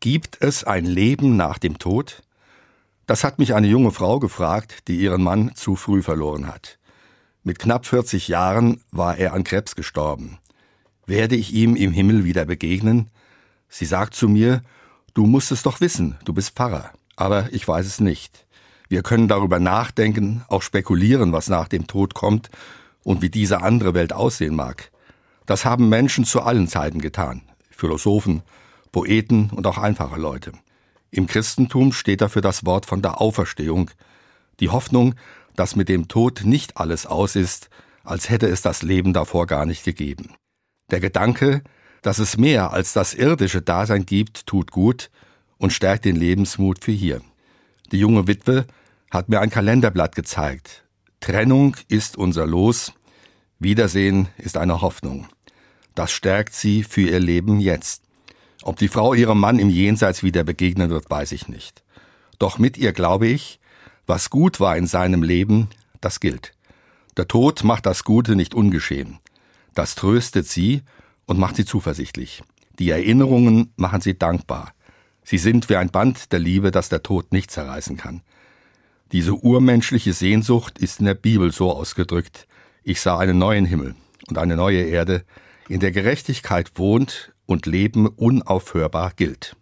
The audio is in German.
Gibt es ein Leben nach dem Tod? Das hat mich eine junge Frau gefragt, die ihren Mann zu früh verloren hat. Mit knapp 40 Jahren war er an Krebs gestorben. Werde ich ihm im Himmel wieder begegnen? Sie sagt zu mir, du musst es doch wissen, du bist Pfarrer. Aber ich weiß es nicht. Wir können darüber nachdenken, auch spekulieren, was nach dem Tod kommt und wie diese andere Welt aussehen mag. Das haben Menschen zu allen Zeiten getan. Philosophen, Poeten und auch einfache Leute. Im Christentum steht dafür das Wort von der Auferstehung, die Hoffnung, dass mit dem Tod nicht alles aus ist, als hätte es das Leben davor gar nicht gegeben. Der Gedanke, dass es mehr als das irdische Dasein gibt, tut gut und stärkt den Lebensmut für hier. Die junge Witwe hat mir ein Kalenderblatt gezeigt. Trennung ist unser Los, Wiedersehen ist eine Hoffnung. Das stärkt sie für ihr Leben jetzt. Ob die Frau ihrem Mann im Jenseits wieder begegnen wird, weiß ich nicht. Doch mit ihr glaube ich, was gut war in seinem Leben, das gilt. Der Tod macht das Gute nicht ungeschehen. Das tröstet sie und macht sie zuversichtlich. Die Erinnerungen machen sie dankbar. Sie sind wie ein Band der Liebe, das der Tod nicht zerreißen kann. Diese urmenschliche Sehnsucht ist in der Bibel so ausgedrückt. Ich sah einen neuen Himmel und eine neue Erde, in der Gerechtigkeit wohnt und Leben unaufhörbar gilt.